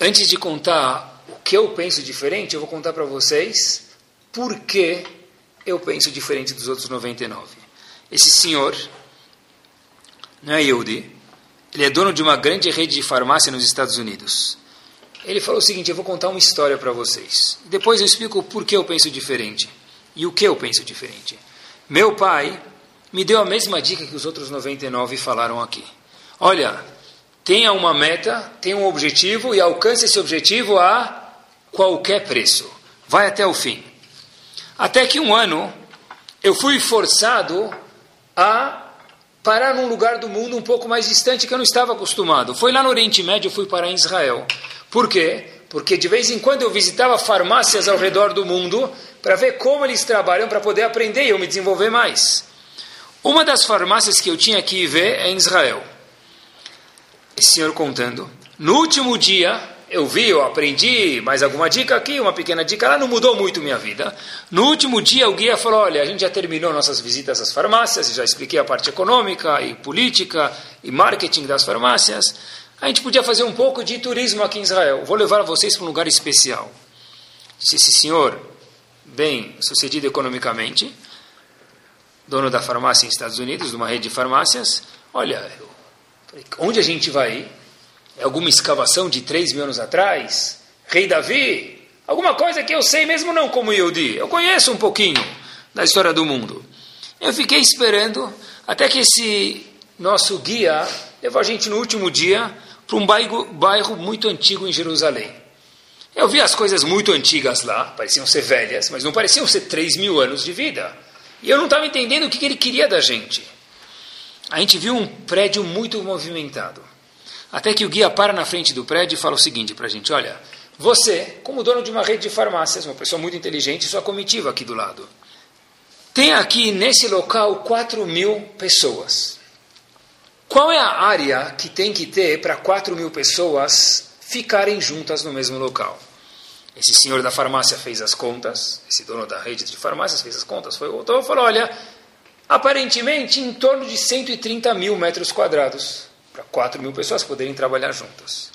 antes de contar o que eu penso diferente, eu vou contar para vocês por que eu penso diferente dos outros 99. Esse senhor não é Yehudi, ele é dono de uma grande rede de farmácia nos Estados Unidos. Ele falou o seguinte: eu vou contar uma história para vocês. Depois eu explico por que eu penso diferente e o que eu penso diferente. Meu pai me deu a mesma dica que os outros 99 falaram aqui. Olha, tenha uma meta, tenha um objetivo e alcance esse objetivo a qualquer preço. Vai até o fim. Até que um ano eu fui forçado a parar num lugar do mundo um pouco mais distante que eu não estava acostumado. Foi lá no Oriente Médio, eu fui parar em Israel. Por quê? Porque de vez em quando eu visitava farmácias ao redor do mundo para ver como eles trabalham para poder aprender e eu me desenvolver mais. Uma das farmácias que eu tinha que ver é em Israel. Esse senhor contando. No último dia, eu vi, eu aprendi mais alguma dica aqui, uma pequena dica lá, não mudou muito minha vida. No último dia, o guia falou: Olha, a gente já terminou nossas visitas às farmácias, já expliquei a parte econômica e política e marketing das farmácias. A gente podia fazer um pouco de turismo aqui em Israel. Vou levar vocês para um lugar especial. Disse esse senhor, bem sucedido economicamente, dono da farmácia em Estados Unidos, de uma rede de farmácias. Olha, onde a gente vai ir? É alguma escavação de 3 mil anos atrás? Rei Davi? Alguma coisa que eu sei mesmo não como Yehudi. Eu conheço um pouquinho da história do mundo. Eu fiquei esperando até que esse nosso guia levou a gente no último dia para um bairro, bairro muito antigo em Jerusalém. Eu vi as coisas muito antigas lá, pareciam ser velhas, mas não pareciam ser 3 mil anos de vida. E eu não estava entendendo o que, que ele queria da gente. A gente viu um prédio muito movimentado. Até que o guia para na frente do prédio e fala o seguinte para a gente: olha, você, como dono de uma rede de farmácias, uma pessoa muito inteligente, sua comitiva aqui do lado, tem aqui nesse local 4 mil pessoas. Qual é a área que tem que ter para 4 mil pessoas ficarem juntas no mesmo local? Esse senhor da farmácia fez as contas, esse dono da rede de farmácias fez as contas, foi voltou e falou: olha, aparentemente em torno de 130 mil metros quadrados para 4 mil pessoas poderem trabalhar juntas.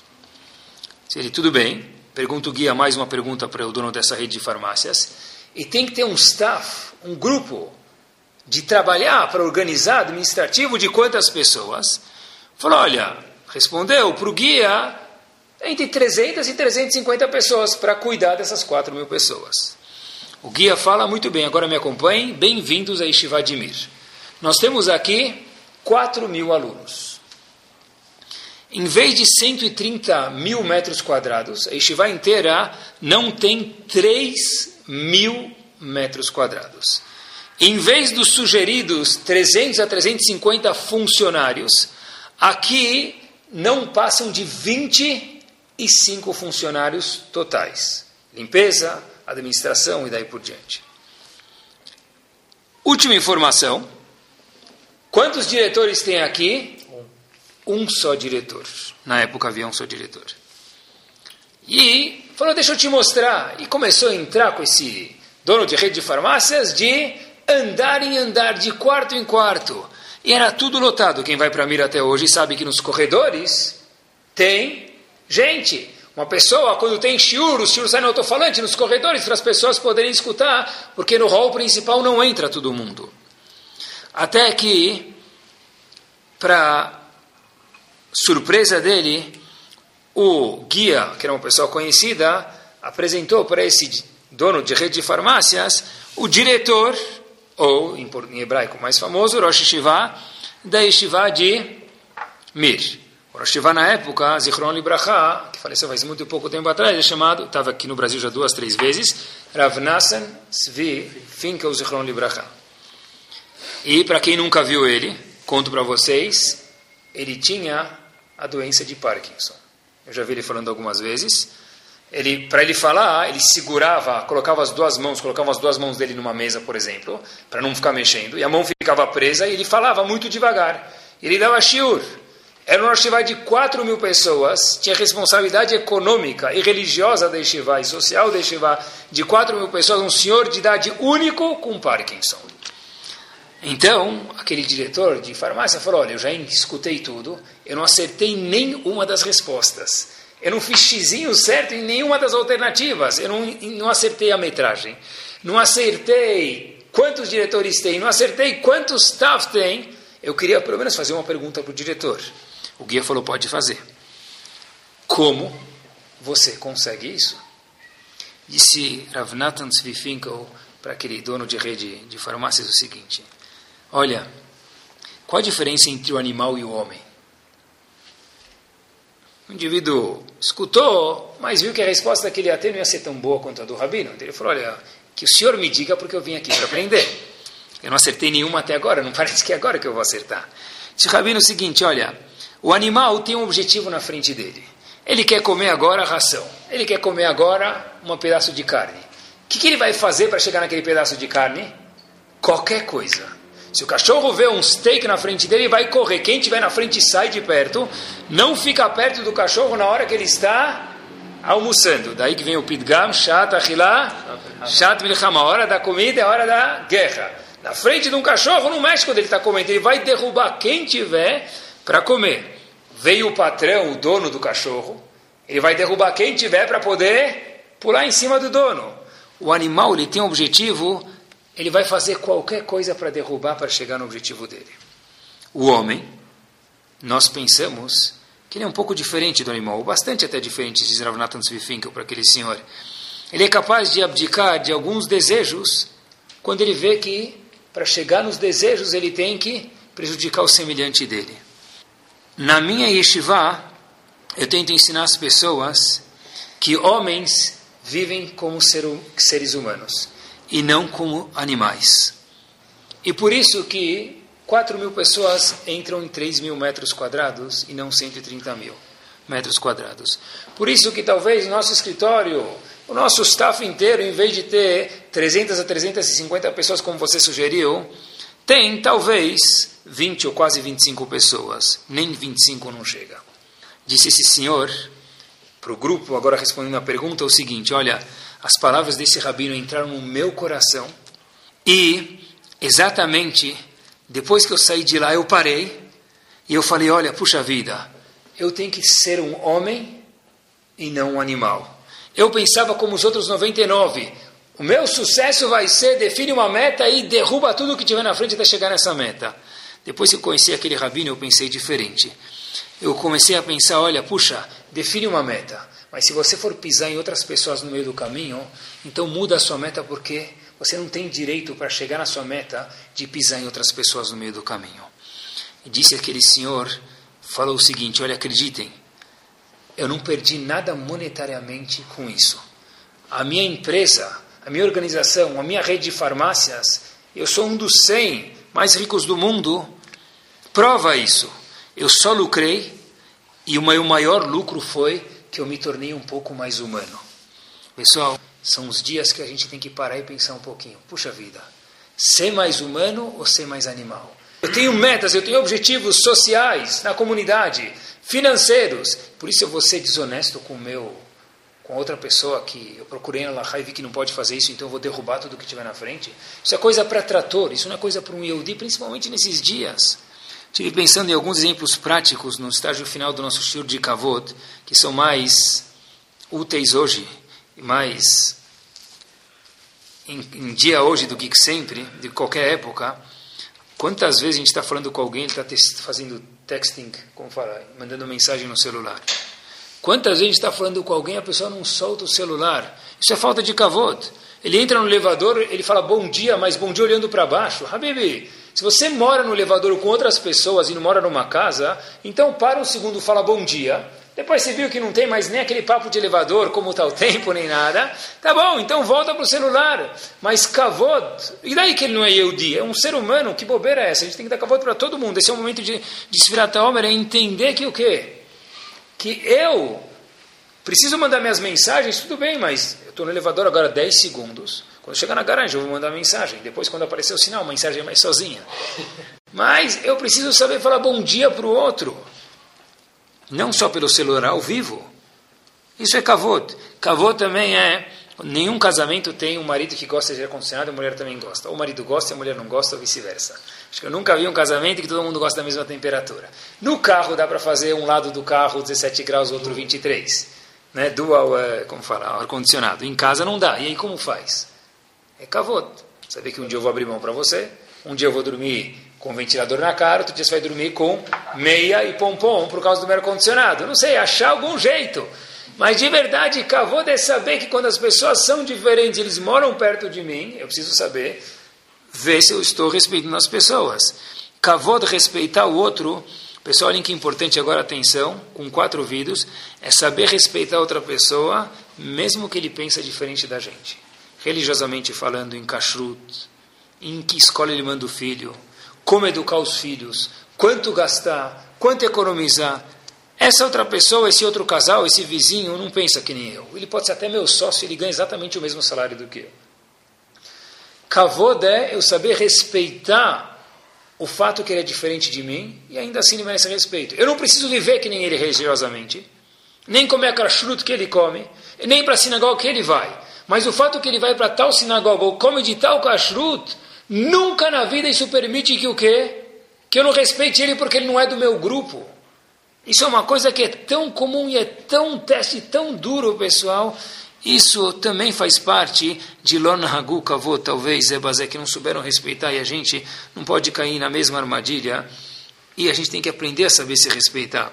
Tudo bem, pergunta o guia mais uma pergunta para o dono dessa rede de farmácias, e tem que ter um staff, um grupo de trabalhar para organizar administrativo de quantas pessoas? Falou, olha, respondeu para o guia entre 300 e 350 pessoas para cuidar dessas 4 mil pessoas. O guia fala muito bem, agora me acompanhem, bem-vindos a Ishivadimir. Nós temos aqui 4 mil alunos. Em vez de 130 mil metros quadrados, a Yeshiva inteira não tem 3 mil metros quadrados. Em vez dos sugeridos 300 a 350 funcionários, aqui não passam de 25 funcionários totais. Limpeza, administração e daí por diante. Última informação. Quantos diretores tem aqui? um só diretor. Na época havia um só diretor. E falou: Deixa eu te mostrar. E começou a entrar com esse dono de rede de farmácias de andar em andar, de quarto em quarto. E era tudo lotado. Quem vai para Mira até hoje sabe que nos corredores tem gente. Uma pessoa, quando tem shiur, o shiur sai no alto-falante nos corredores para as pessoas poderem escutar, porque no hall principal não entra todo mundo. Até que, para surpresa dele, o guia, que era uma pessoa conhecida, apresentou para esse dono de rede de farmácias o diretor, ou em, hebraico mais famoso, Rosh Yeshiva, da Yeshiva de Mir. O Rosh na época, Zichron Libracha, que faleceu faz muito pouco tempo atrás, é chamado, estava aqui no Brasil já duas, três vezes, Rav Nassan Svi Finkel Zichron Libracha. E para quem nunca viu ele, conto para vocês, ele tinha a doença de Parkinson. Eu já vi ele falando algumas vezes. Ele, para ele falar, ele segurava, colocava as duas mãos, colocava as duas mãos dele numa mesa, por exemplo, para não ficar mexendo, e a mão ficava presa e ele falava muito devagar. Ele dava shiur. Era um Yeshiva de 4 mil pessoas, tinha responsabilidade econômica e religiosa da Yeshiva e social da Yeshiva de 4 mil pessoas, um senhor de idade único com Parkinson. Então, aquele diretor de farmácia falou: Olha, eu já escutei tudo, eu não acertei nenhuma das respostas. Eu não fiz xizinho certo em nenhuma das alternativas. Eu não, não acertei a metragem. Não acertei quantos diretores tem. Não acertei quantos staff tem. Eu queria pelo menos fazer uma pergunta para o diretor. O guia falou: Pode fazer. Como você consegue isso? Disse Ravnatan Svifinkel para aquele dono de rede de farmácias o seguinte: Olha, qual a diferença entre o animal e o homem? O indivíduo escutou, mas viu que a resposta que ele ia ter não ia ser tão boa quanto a do rabino. Ele falou: Olha, que o senhor me diga porque eu vim aqui para aprender. Eu não acertei nenhuma até agora, não parece que é agora que eu vou acertar. Disse o rabino o seguinte: Olha, o animal tem um objetivo na frente dele. Ele quer comer agora ração. Ele quer comer agora um pedaço de carne. O que, que ele vai fazer para chegar naquele pedaço de carne? Qualquer coisa. Se o cachorro vê um steak na frente dele, vai correr. Quem estiver na frente sai de perto. Não fica perto do cachorro na hora que ele está almoçando. Daí que vem o pidgam, chat, achilá, chat milchama. A hora da comida é a hora da guerra. Na frente de um cachorro, não mexe quando ele está comendo. Ele vai derrubar quem tiver para comer. Veio o patrão, o dono do cachorro. Ele vai derrubar quem tiver para poder pular em cima do dono. O animal ele tem um objetivo ele vai fazer qualquer coisa para derrubar, para chegar no objetivo dele. O homem, nós pensamos que ele é um pouco diferente do animal, bastante até diferente, diz Ravnatan Svifinkel para aquele senhor. Ele é capaz de abdicar de alguns desejos quando ele vê que para chegar nos desejos ele tem que prejudicar o semelhante dele. Na minha yeshiva, eu tento ensinar as pessoas que homens vivem como seres humanos e não como animais. E por isso que 4 mil pessoas entram em 3 mil metros quadrados e não 130 mil metros quadrados. Por isso que talvez nosso escritório, o nosso staff inteiro, em vez de ter 300 a 350 pessoas, como você sugeriu, tem talvez 20 ou quase 25 pessoas. Nem 25 não chega. Disse esse senhor para o grupo, agora respondendo a pergunta, é o seguinte: olha, as palavras desse rabino entraram no meu coração e exatamente depois que eu saí de lá eu parei e eu falei, olha, puxa vida, eu tenho que ser um homem e não um animal. Eu pensava como os outros 99, o meu sucesso vai ser define uma meta e derruba tudo que tiver na frente até chegar nessa meta. Depois que eu conheci aquele rabino, eu pensei diferente. Eu comecei a pensar, olha, puxa, define uma meta. Mas se você for pisar em outras pessoas no meio do caminho, então muda a sua meta porque você não tem direito para chegar na sua meta de pisar em outras pessoas no meio do caminho. E disse aquele senhor, falou o seguinte: olha, acreditem, eu não perdi nada monetariamente com isso. A minha empresa, a minha organização, a minha rede de farmácias, eu sou um dos 100 mais ricos do mundo, prova isso. Eu só lucrei e o meu maior lucro foi que eu me tornei um pouco mais humano. Pessoal, são os dias que a gente tem que parar e pensar um pouquinho. Puxa vida, ser mais humano ou ser mais animal? Eu tenho metas, eu tenho objetivos sociais na comunidade, financeiros. Por isso eu vou ser desonesto com o meu com outra pessoa que eu procurei na Lahai e vi que não pode fazer isso, então eu vou derrubar tudo que tiver na frente. Isso é coisa para trator, isso não é coisa para um Yehudi, principalmente nesses dias. Estive pensando em alguns exemplos práticos no estágio final do nosso show de Kavod, que são mais úteis hoje, mais em, em, dia hoje do que sempre, de qualquer época. Quantas vezes a gente está falando com alguém, ele está fazendo texting, como fala, mandando mensagem no celular. Quantas vezes está falando com alguém, a pessoa não solta o celular. Isso é falta de Kavod. Ele entra no elevador, ele fala bom dia, mas bom dia olhando para baixo. Habibi, se você mora no elevador com outras pessoas e não mora numa casa, então para um segundo, fala bom dia. Depois você viu que não tem mais nem aquele papo de elevador, como está o tempo, nem nada. Tá bom, então volta para o celular. Mas kavod, e daí que ele não é Yehudi? É um ser humano, que bobeira é essa? A gente tem que dar kavod para todo mundo. Esse é o momento de, de Sfirat Homer, é entender que o quê? Que eu preciso mandar minhas mensagens, tudo bem, mas eu estou no elevador agora 10 segundos. Quando chegar na garagem, eu vou mandar mensagem. Depois, quando aparecer o sinal, a mensagem é mais sozinha. Mas eu preciso saber falar bom dia para o outro. não só pelo celular ao vivo. Isso é kavod. Kavod também é nenhum casamento tem um marido que gosta de ar condicionado e a mulher também gosta. Ou o marido gosta e a mulher não gosta, ou vice-versa. Acho que eu nunca vi um casamento que todo mundo gosta da mesma temperatura. No carro dá para fazer um lado do carro 17 graus, outro 23. Né? Dual, é, como fala, ar-condicionado. Em casa não dá. E aí como faz? É kavod. Saber que um dia eu vou abrir mão para você, um dia eu vou dormir com ventilador na cara, outro dia você vai dormir com meia e pompom por causa do ar-condicionado. Não sei, achar algum jeito. Mas de verdade, Kavod é saber que quando as pessoas são diferentes, eles moram perto de mim, eu preciso saber, ver se eu estou respeitando as pessoas. Kavod, respeitar o outro, pessoal, olhem que importante agora, atenção, com quatro ouvidos, é saber respeitar outra pessoa, mesmo que ele pense diferente da gente. Religiosamente falando, em kashrut, em que escola ele manda o filho, como educar os filhos, quanto gastar, quanto economizar, essa outra pessoa, esse outro casal, esse vizinho, não pensa que nem eu. Ele pode ser até meu sócio, ele ganha exatamente o mesmo salário do que eu. Kavod é eu saber respeitar o fato que ele é diferente de mim e ainda assim ele merece respeito. Eu não preciso viver que nem ele religiosamente, nem comer a kashrut que ele come, nem para a sinagoga que ele vai. Mas o fato que ele vai para tal sinagoga ou come de tal kashrut, nunca na vida isso permite que o quê? Que eu não respeite ele porque ele não é do meu grupo. Isso é uma coisa que é tão comum e é tão teste tão duro, pessoal. Isso também faz parte de Lorna Hagu Kavô, talvez, Zebazé, que não souberam respeitar e a gente não pode cair na mesma armadilha e a gente tem que aprender a saber se respeitar.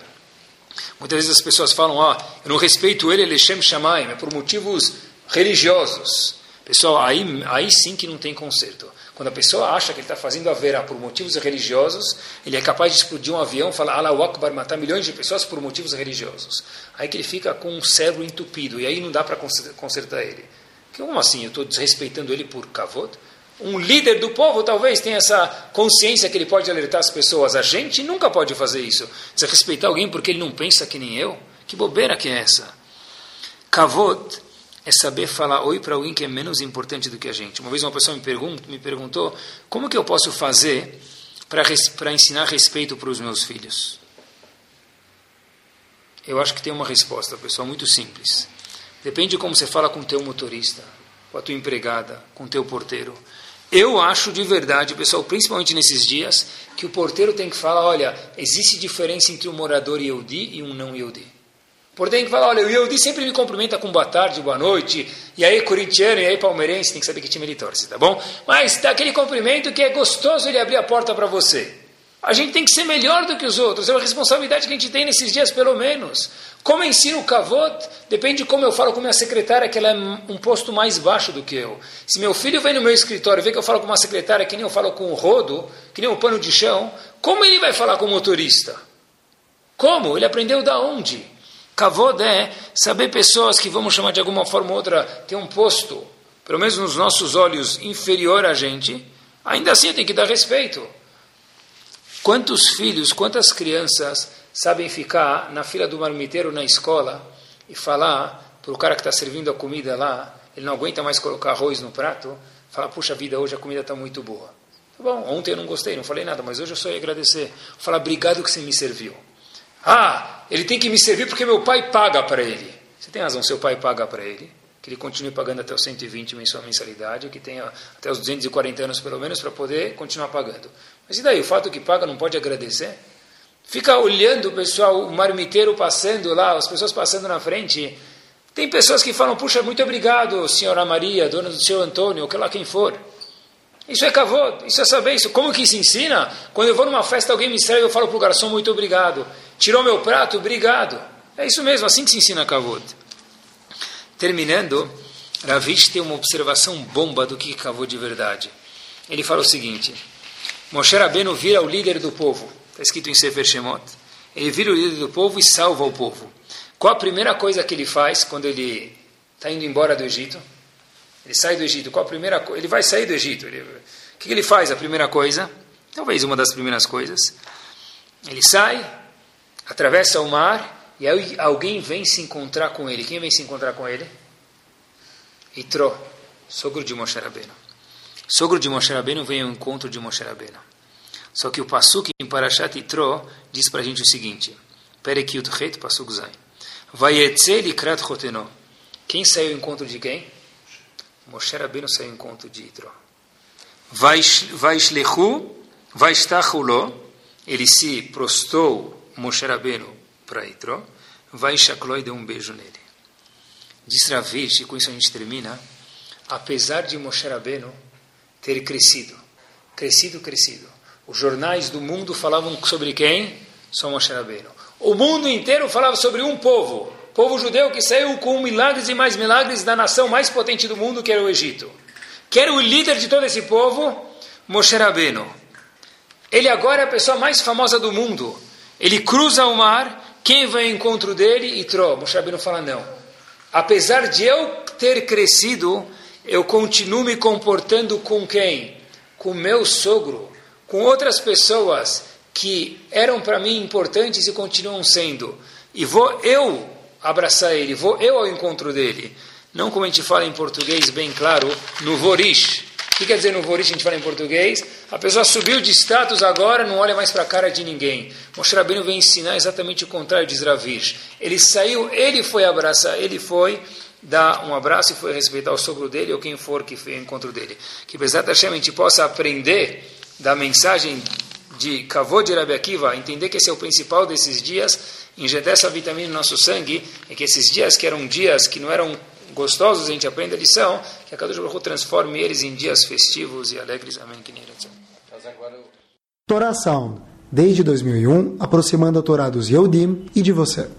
Muitas vezes as pessoas falam, ó, eu não respeito ele, ele é Shem Shamayim, é por motivos religiosos. Pessoal, aí, aí sim que não tem conserto. Quando a pessoa acha que ele está fazendo a vera por motivos religiosos, ele é capaz de explodir um avião, falar Allah Akbar, matar milhões de pessoas por motivos religiosos. Aí que ele fica com o cérebro entupido, e aí não dá para consertar ele. Como assim? Eu estou desrespeitando ele por kavod? Um líder do povo talvez tenha essa consciência que ele pode alertar as pessoas. A gente nunca pode fazer isso. Desrespeitar alguém porque ele não pensa que nem eu? Que bobeira que é essa? Kavod é saber falar oi para alguém que é menos importante do que a gente. Uma vez uma pessoa me, perguntou, me perguntou como que eu posso fazer para ensinar respeito para os meus filhos. Eu acho que tem uma resposta, pessoal, muito simples. Depende de como você fala com o teu motorista, com a tua empregada, com o teu porteiro. Eu acho de verdade, pessoal, principalmente nesses dias, que o porteiro tem que falar, olha, existe diferença entre um morador Yehudi e um não Yehudi. Porém, que falar, olha, o Yehudi sempre me cumprimenta com boa tarde, boa noite, e aí corintiano, e aí palmeirense, tem que saber que time ele torce, tá bom? Mas dá aquele cumprimento que é gostoso ele abrir a porta para você. A gente tem que ser melhor do que os outros, é uma responsabilidade que a gente tem nesses dias, pelo menos. Como eu ensino o kavod, depende de como eu falo com minha secretária, que ela é um posto mais baixo do que eu. Se meu filho vem no meu escritório e vê que eu falo com uma secretária que nem eu falo com o rodo, que nem um pano de chão, como ele vai falar com o motorista? Como? Ele aprendeu da onde? Kavod é saber pessoas que, vamos chamar de alguma forma ou outra, têm um posto, pelo menos nos nossos olhos, inferior a gente, ainda assim tem que dar respeito. Quantos filhos, quantas crianças sabem ficar na fila do marmiteiro na escola e falar para o cara que está servindo a comida lá, ele não aguenta mais colocar arroz no prato, falar, puxa vida, hoje a comida está muito boa. Tá bom, ontem eu não gostei, não falei nada, mas hoje eu só ia agradecer. Falar, obrigado que você me serviu. Ah, ele tem que me servir porque meu pai paga para ele. Você tem razão, seu pai paga para ele. Que ele continue pagando até os 120 sua mensalidade, que tenha até os 240 anos pelo menos para poder continuar pagando. Mas e daí? O fato que paga não pode agradecer? Fica olhando o pessoal, o marmiteiro passando lá, as pessoas passando na frente. Tem pessoas que falam, puxa, muito obrigado, senhora Maria, dona do seu Antônio, ou que lá quem for. Isso é cavô, isso é saber isso. Como que se ensina? Quando eu vou numa festa, alguém me serve, eu falo para o garçom, muito obrigado. Tirou meu prato? Obrigado. É isso mesmo, assim que se ensina Kavod. Terminando, Ravish tem uma observação bomba do que é Kavod de verdade. Ele fala o seguinte: Moshe Rabbeinu vira o líder do povo. Está escrito em Sefer Shemot. Ele vira o líder do povo e salva o povo. Qual a primeira coisa que ele faz quando ele está indo embora do Egito? Ele sai do Egito. Qual a primeira coisa? Ele vai sair do Egito. Ele... O que ele faz? A primeira coisa, talvez uma das primeiras coisas. Ele sai, atravessa o mar e aí alguém vem se encontrar com ele. Quem vem se encontrar com ele? Itró, sogro de Moshe Rabbeinu. Sogro de Moshe Rabbeinu vem ao encontro de Moshe Rabbeinu. Só que o Pasuk em Parashat Itró diz para a gente o seguinte: Perek Yudchet Pasuk Zain. Vayetze likrat choteno. Quem saiu ao encontro de quem? Moshe Rabbeinu saiu ao encontro de Itro. Vaishlechu, vaishtachulo. Ele se prostou, Moshe Rabbeinu, para Itro. Vaishaklo e deu um beijo nele. Diz Ravish, e com isso a gente termina, apesar de Moshe Rabbeinu ter crescido, crescido, crescido. Os jornais do mundo falavam sobre quem? Só Moshe Rabbeinu. O mundo inteiro falava sobre um povo, povo judeu que saiu com milagres e mais milagres da nação mais potente do mundo, que era o Egito. Que era o líder de todo esse povo? Moshe Rabbeinu. Ele agora é a pessoa mais famosa do mundo. Ele cruza o mar, quem vai ao encontro dele? Tro. Moshe Rabbeinu fala, não. Apesar de eu ter crescido, eu continuo me comportando com quem? Com meu sogro, com outras pessoas que eram para mim importantes e continuam sendo. E vou eu abraçar ele, vou eu ao encontro dele. Não como a gente fala em português bem claro, no vorish. Que quer dizer no vorish, a gente fala em português? A pessoa subiu de status agora, não olha mais para a cara de ninguém. Moshe Rabbeinu vem ensinar exatamente o contrário de Zravir. Ele saiu, ele foi abraçar, ele foi dar um abraço e foi respeitar o sogro dele ou quem for que foi ao encontro dele. Que Bezat Hashem a gente possa aprender da mensagem de Kavod de Rabi Akiva, entender que esse é o principal desses dias, injetar essa vitamina no nosso sangue, e que esses dias que eram dias que não eram gostosos, a gente aprende a lição, que a Kadosh Baruch transforme eles em dias festivos e alegres. Amém. Torá Sound, desde 2001, aproximando a Torá dos Yehudim e de você.